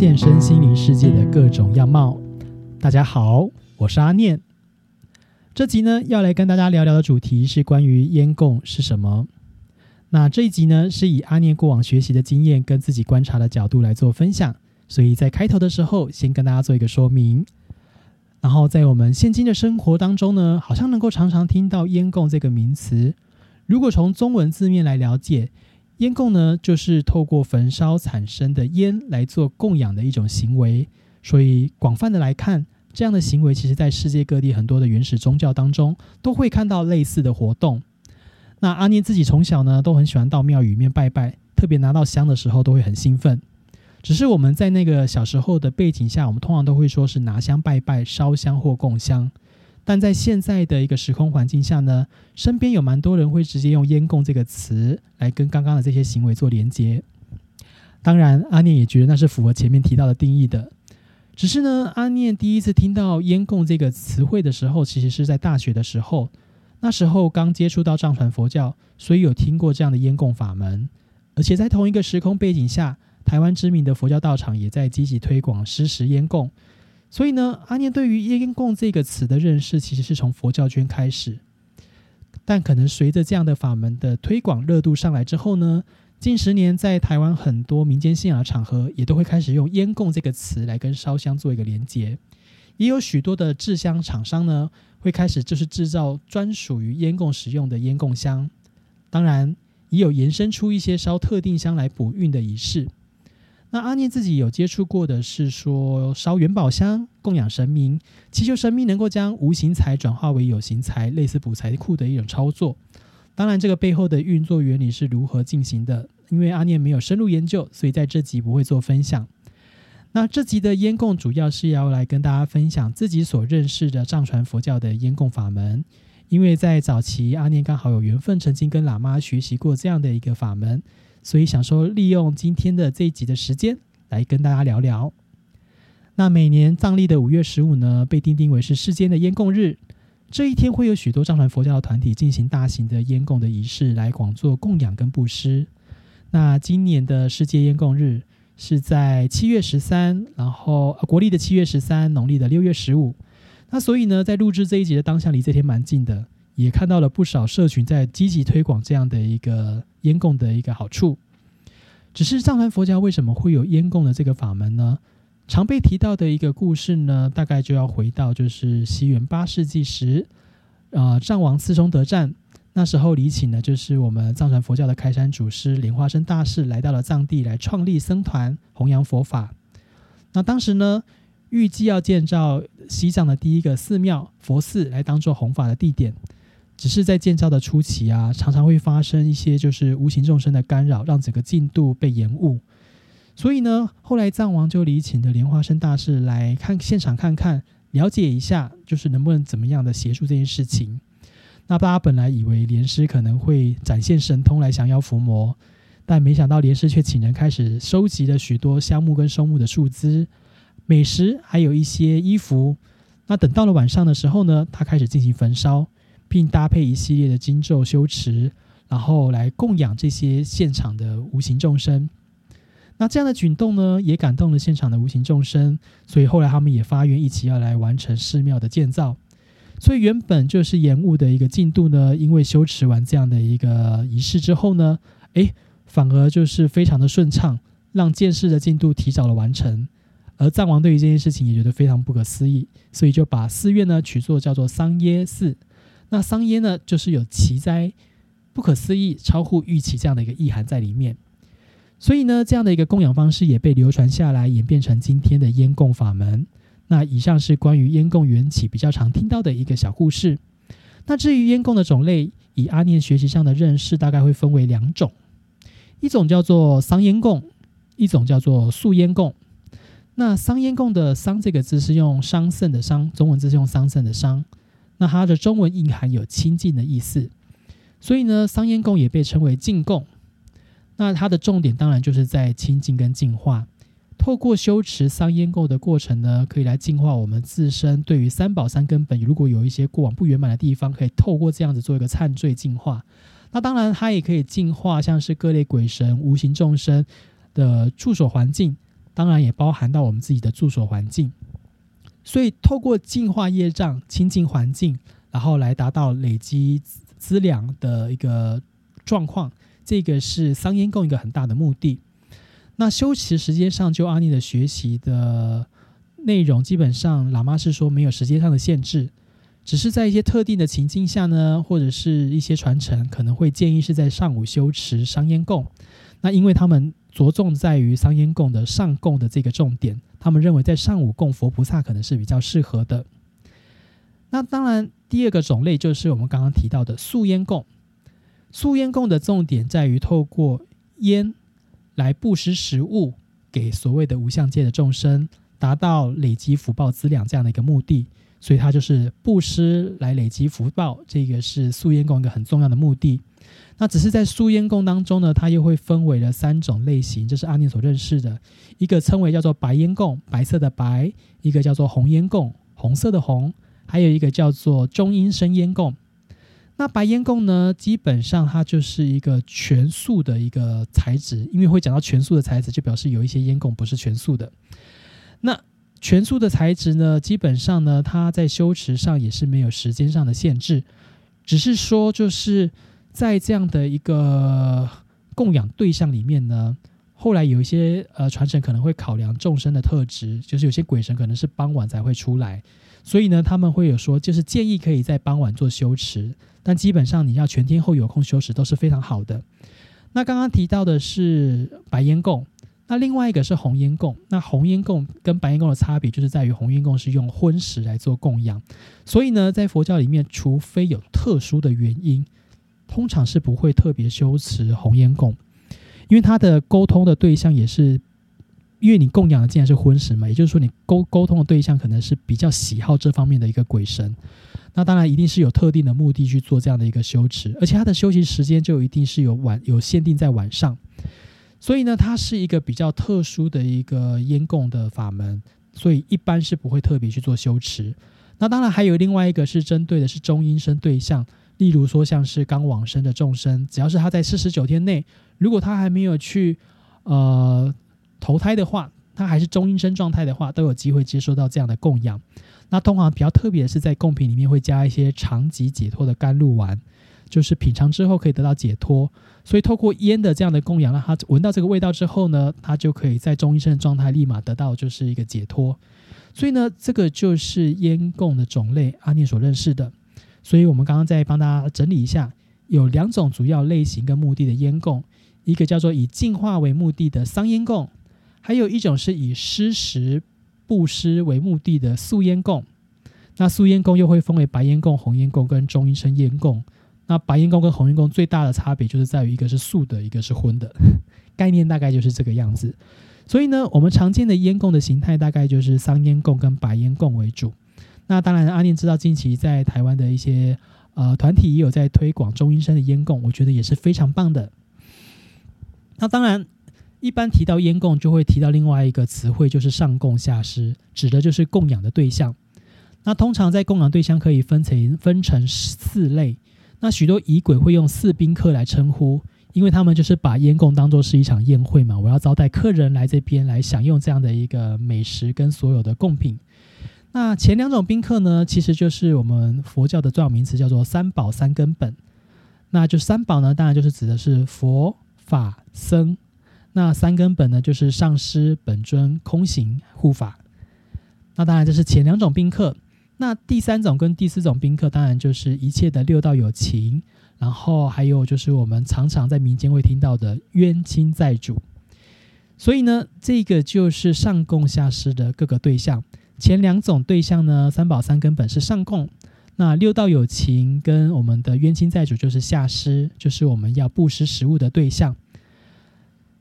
的号，发现身心灵世界的各种样貌。大家好，我是阿念。这集呢，要来跟大家聊聊的主题是关于烟供是什么。那这一集呢，是以阿念过往学习的经验跟自己观察的角度来做分享，所以在开头的时候，先跟大家做一个说明。然后在我们现今的生活当中呢，好像能够常常听到烟供这个名词。如果从中文字面来了解，烟供呢，就是透过焚烧产生的烟来做供养的一种行为。所以广泛的来看，这样的行为其实在世界各地很多的原始宗教当中都会看到类似的活动。那阿念自己从小呢都很喜欢到庙宇里面拜拜，特别拿到香的时候都会很兴奋。只是我们在那个小时候的背景下，我们通常都会说是拿香拜拜、烧香或供香。但在现在的一个时空环境下呢，身边有蛮多人会直接用“烟供”这个词来跟刚刚的这些行为做连接。当然，阿念也觉得那是符合前面提到的定义的。只是呢，阿念第一次听到“烟供”这个词汇的时候，其实是在大学的时候。那时候刚接触到藏传佛教，所以有听过这样的烟供法门。而且在同一个时空背景下，台湾知名的佛教道场也在积极推广施食烟供。所以呢，阿念对于“烟供”这个词的认识，其实是从佛教圈开始。但可能随着这样的法门的推广热度上来之后呢，近十年在台湾很多民间信仰场合，也都会开始用“烟供”这个词来跟烧香做一个连接。也有许多的制香厂商呢，会开始就是制造专属于烟供使用的烟供香。当然，也有延伸出一些烧特定香来补运的仪式。那阿念自己有接触过的是说烧元宝香供养神明，祈求神明能够将无形财转化为有形财，类似补财库的一种操作。当然，这个背后的运作原理是如何进行的，因为阿念没有深入研究，所以在这集不会做分享。那这集的烟供主要是要来跟大家分享自己所认识的藏传佛教的烟供法门，因为在早期阿念刚好有缘分曾经跟喇嘛学习过这样的一个法门。所以想说，利用今天的这一集的时间来跟大家聊聊。那每年藏历的五月十五呢，被定定为是世间的烟供日。这一天会有许多藏传佛教的团体进行大型的烟供的仪式，来广做供养跟布施。那今年的世界烟供日是在七月十三，然后国历的七月十三，农历的六月十五。那所以呢，在录制这一集的当下，离这天蛮近的。也看到了不少社群在积极推广这样的一个烟供的一个好处。只是藏传佛教为什么会有烟供的这个法门呢？常被提到的一个故事呢，大概就要回到就是西元八世纪时，啊，藏王次松得战，那时候李请呢，就是我们藏传佛教的开山祖师莲花生大士来到了藏地来创立僧团，弘扬佛法。那当时呢，预计要建造西藏的第一个寺庙佛寺来当做弘法的地点。只是在建造的初期啊，常常会发生一些就是无形众生的干扰，让整个进度被延误。所以呢，后来藏王就礼请的莲花生大士来看现场看看，了解一下，就是能不能怎么样的协助这件事情。那大家本来以为莲师可能会展现神通来降妖伏魔，但没想到莲师却请人开始收集了许多香木跟松木的树枝、美食，还有一些衣服。那等到了晚上的时候呢，他开始进行焚烧。并搭配一系列的经咒修持，然后来供养这些现场的无形众生。那这样的举动呢，也感动了现场的无形众生，所以后来他们也发愿一起要来完成寺庙的建造。所以原本就是延误的一个进度呢，因为修持完这样的一个仪式之后呢，诶，反而就是非常的顺畅，让建寺的进度提早了完成。而藏王对于这件事情也觉得非常不可思议，所以就把寺院呢取作叫做桑耶寺。那桑耶呢，就是有奇哉、不可思议、超乎预期这样的一个意涵在里面。所以呢，这样的一个供养方式也被流传下来，演变成今天的烟供法门。那以上是关于烟供缘起比较常听到的一个小故事。那至于烟供的种类，以阿念学习上的认识，大概会分为两种：一种叫做桑烟供，一种叫做素烟供。那桑烟供的“桑”这个字是用桑葚的“桑”，中文字是用桑葚的“桑”。那它的中文蕴含有清净的意思，所以呢，桑烟供也被称为净供。那它的重点当然就是在清净跟净化。透过修持桑烟供的过程呢，可以来净化我们自身。对于三宝三根本，如果有一些过往不圆满的地方，可以透过这样子做一个忏罪净化。那当然，它也可以净化像是各类鬼神、无形众生的住所环境。当然也包含到我们自己的住所环境。所以，透过净化业障、清净环境，然后来达到累积资粮的一个状况，这个是桑烟供一个很大的目的。那修持时间上，就阿尼的学习的内容，基本上喇嘛是说没有时间上的限制，只是在一些特定的情境下呢，或者是一些传承，可能会建议是在上午修持桑烟供。那因为他们着重在于桑烟供的上供的这个重点，他们认为在上午供佛菩萨可能是比较适合的。那当然，第二个种类就是我们刚刚提到的素烟供。素烟供的重点在于透过烟。来布施食物给所谓的无相界的众生，达到累积福报资粮这样的一个目的，所以它就是布施来累积福报，这个是素烟供一个很重要的目的。那只是在素烟供当中呢，它又会分为了三种类型，这是阿念所认识的，一个称为叫做白烟供，白色的白；一个叫做红烟供，红色的红；还有一个叫做中阴身烟供。那白烟供呢？基本上它就是一个全素的一个材质，因为会讲到全素的材质，就表示有一些烟供不是全素的。那全素的材质呢，基本上呢，它在修持上也是没有时间上的限制，只是说就是在这样的一个供养对象里面呢，后来有一些呃传承可能会考量众生的特质，就是有些鬼神可能是傍晚才会出来，所以呢，他们会有说，就是建议可以在傍晚做修持。但基本上你要全天候有空修持都是非常好的。那刚刚提到的是白烟供，那另外一个是红烟供。那红烟供跟白烟供的差别就是在于红烟供是用荤食来做供养，所以呢，在佛教里面，除非有特殊的原因，通常是不会特别修持红烟供，因为它的沟通的对象也是。因为你供养的既然是荤食嘛，也就是说你沟沟通的对象可能是比较喜好这方面的一个鬼神，那当然一定是有特定的目的去做这样的一个修持，而且他的修行时间就一定是有晚有限定在晚上，所以呢，它是一个比较特殊的一个烟供的法门，所以一般是不会特别去做修持。那当然还有另外一个是针对的是中阴身对象，例如说像是刚往生的众生，只要是他在四十九天内，如果他还没有去呃。投胎的话，他还是中阴身状态的话，都有机会接收到这样的供养。那通常比较特别的是，在贡品里面会加一些长吉解脱的甘露丸，就是品尝之后可以得到解脱。所以透过烟的这样的供养，让他闻到这个味道之后呢，他就可以在中阴身的状态立马得到就是一个解脱。所以呢，这个就是烟供的种类，阿念所认识的。所以我们刚刚再帮大家整理一下，有两种主要类型跟目的的烟供，一个叫做以净化为目的的桑烟供。还有一种是以施食布施为目的的素烟供，那素烟供又会分为白烟供、红烟供跟中阴身烟供。那白烟供跟红烟供最大的差别就是在于一个是素的，一个是荤的，概念大概就是这个样子。所以呢，我们常见的烟供的形态大概就是桑烟供跟白烟供为主。那当然，阿念知道近期在台湾的一些呃团体也有在推广中医生的烟供，我觉得也是非常棒的。那当然。一般提到烟供，就会提到另外一个词汇，就是上供下施，指的就是供养的对象。那通常在供养对象可以分成分成四类。那许多仪轨会用四宾客来称呼，因为他们就是把烟供当做是一场宴会嘛，我要招待客人来这边来享用这样的一个美食跟所有的贡品。那前两种宾客呢，其实就是我们佛教的重要名词，叫做三宝三根本。那就三宝呢，当然就是指的是佛法僧。那三根本呢，就是上师、本尊、空行护法。那当然这是前两种宾客。那第三种跟第四种宾客，当然就是一切的六道有情，然后还有就是我们常常在民间会听到的冤亲债主。所以呢，这个就是上供下施的各个对象。前两种对象呢，三宝三根本是上供，那六道有情跟我们的冤亲债主就是下施，就是我们要布施食物的对象。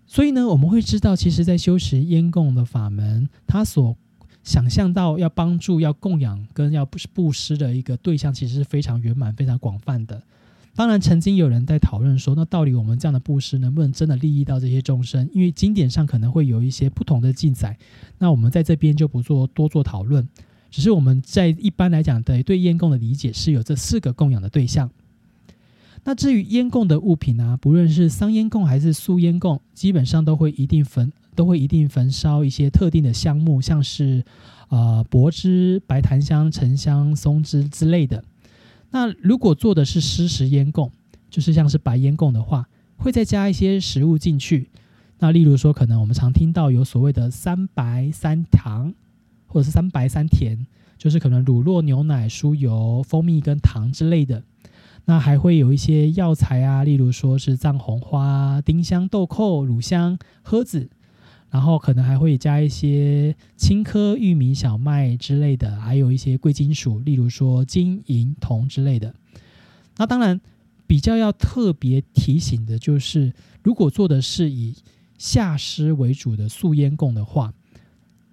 所以呢，我们会知道，其实，在修持烟供的法门，他所想象到要帮助、要供养跟要布施的一个对象，其实是非常圆满、非常广泛的。当然，曾经有人在讨论说，那到底我们这样的布施能不能真的利益到这些众生？因为经典上可能会有一些不同的记载。那我们在这边就不做多做讨论，只是我们在一般来讲的对烟供的理解是有这四个供养的对象。那至于烟供的物品啊，不论是桑烟供还是素烟供，基本上都会一定焚，都会一定焚烧一些特定的香木，像是啊柏枝、白檀香、沉香、松枝之类的。那如果做的是湿食烟供，就是像是白烟供的话，会再加一些食物进去。那例如说，可能我们常听到有所谓的三白三糖，或者是三白三甜，就是可能乳酪、牛奶、酥油、蜂蜜跟糖之类的。那还会有一些药材啊，例如说是藏红花、丁香、豆蔻、乳香、诃子，然后可能还会加一些青稞、玉米、小麦之类的，还有一些贵金属，例如说金银铜之类的。那当然，比较要特别提醒的就是，如果做的是以下尸为主的素烟供的话，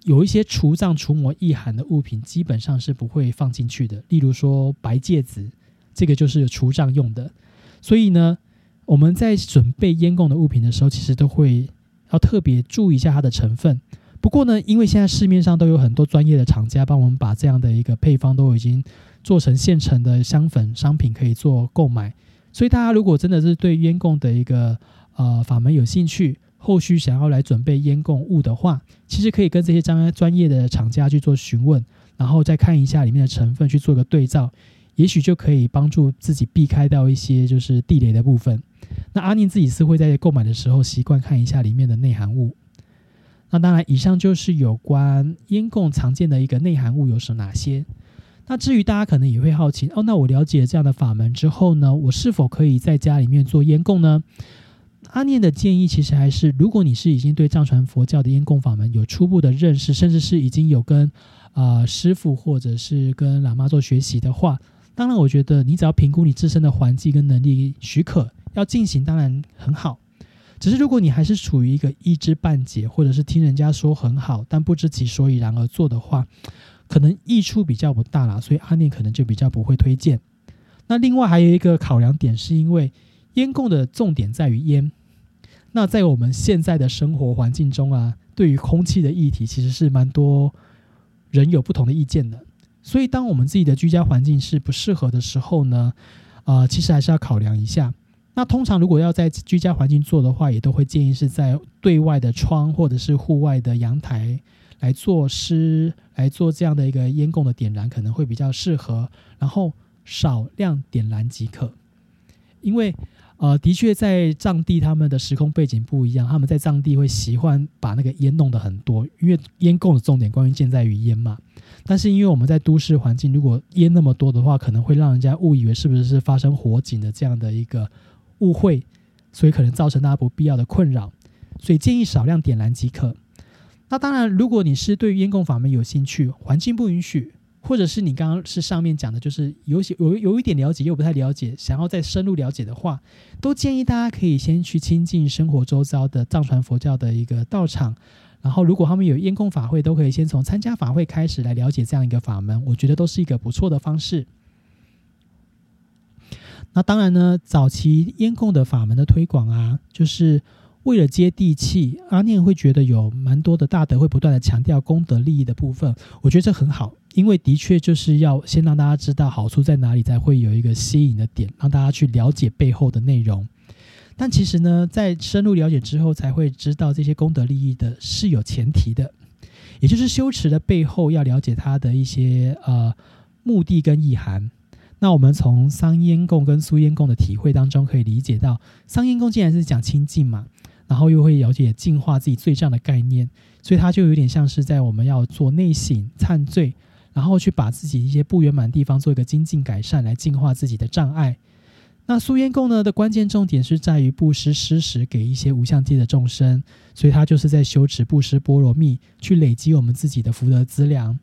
有一些除障除魔意涵的物品，基本上是不会放进去的，例如说白芥子。这个就是除障用的，所以呢，我们在准备烟供的物品的时候，其实都会要特别注意一下它的成分。不过呢，因为现在市面上都有很多专业的厂家帮我们把这样的一个配方都已经做成现成的香粉商品可以做购买，所以大家如果真的是对烟供的一个呃法门有兴趣，后续想要来准备烟供物的话，其实可以跟这些专专业的厂家去做询问，然后再看一下里面的成分去做个对照。也许就可以帮助自己避开掉一些就是地雷的部分。那阿念自己是会在购买的时候习惯看一下里面的内含物。那当然，以上就是有关烟供常见的一个内含物有什哪些。那至于大家可能也会好奇哦，那我了解这样的法门之后呢，我是否可以在家里面做烟供呢？阿念的建议其实还是，如果你是已经对藏传佛教的烟供法门有初步的认识，甚至是已经有跟啊师傅或者是跟喇嘛做学习的话。当然，我觉得你只要评估你自身的环境跟能力许可，要进行当然很好。只是如果你还是处于一个一知半解，或者是听人家说很好，但不知其所以然而做的话，可能益处比较不大啦。所以阿念可能就比较不会推荐。那另外还有一个考量点，是因为烟供的重点在于烟。那在我们现在的生活环境中啊，对于空气的议题，其实是蛮多人有不同的意见的。所以，当我们自己的居家环境是不适合的时候呢，呃，其实还是要考量一下。那通常如果要在居家环境做的话，也都会建议是在对外的窗或者是户外的阳台来做湿来做这样的一个烟供的点燃，可能会比较适合。然后少量点燃即可，因为。呃，的确，在藏地他们的时空背景不一样，他们在藏地会喜欢把那个烟弄得很多，因为烟供的重点关于建在于烟嘛。但是因为我们在都市环境，如果烟那么多的话，可能会让人家误以为是不是是发生火警的这样的一个误会，所以可能造成大家不必要的困扰。所以建议少量点燃即可。那当然，如果你是对烟供法门有兴趣，环境不允许。或者是你刚刚是上面讲的，就是有些有有一点了解又不太了解，想要再深入了解的话，都建议大家可以先去亲近生活周遭的藏传佛教的一个道场，然后如果他们有烟供法会，都可以先从参加法会开始来了解这样一个法门，我觉得都是一个不错的方式。那当然呢，早期烟供的法门的推广啊，就是。为了接地气，阿念会觉得有蛮多的大德会不断的强调功德利益的部分，我觉得这很好，因为的确就是要先让大家知道好处在哪里，才会有一个吸引的点，让大家去了解背后的内容。但其实呢，在深入了解之后，才会知道这些功德利益的是有前提的，也就是修持的背后要了解它的一些呃目的跟意涵。那我们从桑烟供跟苏烟供的体会当中，可以理解到，桑烟供既然是讲清净嘛。然后又会了解净化自己罪障的概念，所以它就有点像是在我们要做内省忏罪，然后去把自己一些不圆满的地方做一个精进改善，来净化自己的障碍。那素烟供呢的关键重点是在于布施施食给一些无相界的众生，所以它就是在修持布施波罗蜜，去累积我们自己的福德资粮。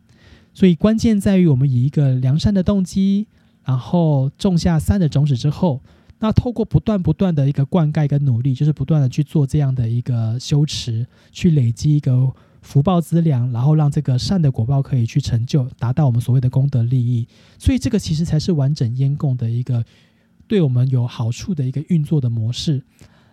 所以关键在于我们以一个良善的动机，然后种下善的种子之后。那透过不断不断的一个灌溉跟努力，就是不断的去做这样的一个修持，去累积一个福报资粮，然后让这个善的果报可以去成就，达到我们所谓的功德利益。所以这个其实才是完整烟供的一个对我们有好处的一个运作的模式。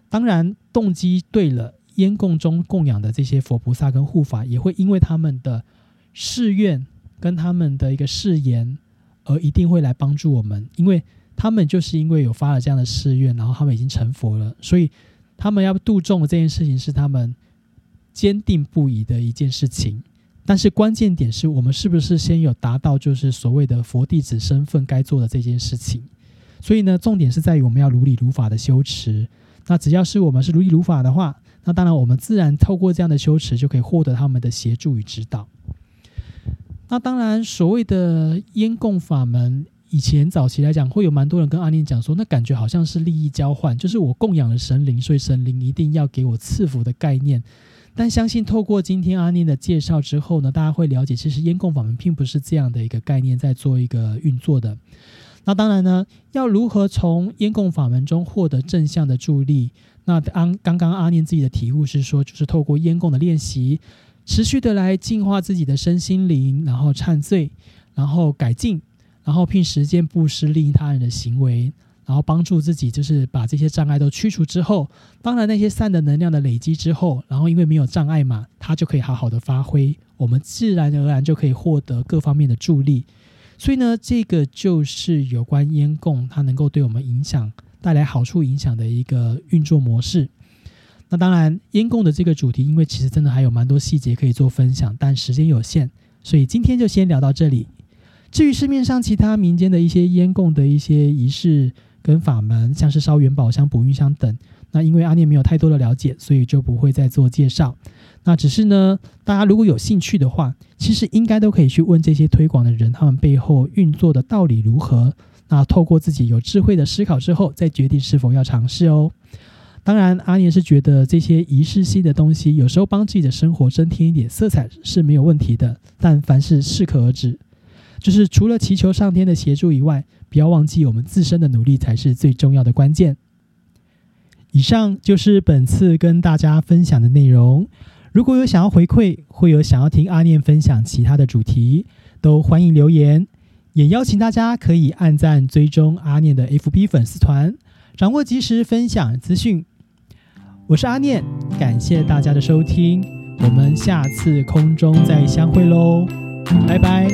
当然，动机对了，烟供中供养的这些佛菩萨跟护法，也会因为他们的誓愿跟他们的一个誓言，而一定会来帮助我们，因为。他们就是因为有发了这样的誓愿，然后他们已经成佛了，所以他们要度众这件事情是他们坚定不移的一件事情。但是关键点是我们是不是先有达到就是所谓的佛弟子身份该做的这件事情？所以呢，重点是在于我们要如理如法的修持。那只要是我们是如理如法的话，那当然我们自然透过这样的修持就可以获得他们的协助与指导。那当然，所谓的烟供法门，以前早期来讲，会有蛮多人跟阿念讲说，那感觉好像是利益交换，就是我供养了神灵，所以神灵一定要给我赐福的概念。但相信透过今天阿念的介绍之后呢，大家会了解，其实烟供法门并不是这样的一个概念在做一个运作的。那当然呢，要如何从烟供法门中获得正向的助力？那刚刚刚阿念自己的体悟是说，就是透过烟供的练习，持续的来净化自己的身心灵，然后忏罪，然后改进，然后并实践布施利益他人的行为。然后帮助自己，就是把这些障碍都驱除之后，当然那些善的能量的累积之后，然后因为没有障碍嘛，它就可以好好的发挥，我们自然而然就可以获得各方面的助力。所以呢，这个就是有关烟供它能够对我们影响带来好处影响的一个运作模式。那当然，烟供的这个主题，因为其实真的还有蛮多细节可以做分享，但时间有限，所以今天就先聊到这里。至于市面上其他民间的一些烟供的一些仪式，跟法门，像是烧元宝香、补运香等，那因为阿念没有太多的了解，所以就不会再做介绍。那只是呢，大家如果有兴趣的话，其实应该都可以去问这些推广的人，他们背后运作的道理如何。那透过自己有智慧的思考之后，再决定是否要尝试哦。当然，阿念是觉得这些仪式性的东西，有时候帮自己的生活增添一点色彩是没有问题的，但凡事适可而止。就是除了祈求上天的协助以外，不要忘记我们自身的努力才是最重要的关键。以上就是本次跟大家分享的内容。如果有想要回馈，或有想要听阿念分享其他的主题，都欢迎留言。也邀请大家可以按赞追踪阿念的 FB 粉丝团，掌握及时分享资讯。我是阿念，感谢大家的收听，我们下次空中再相会喽，拜拜。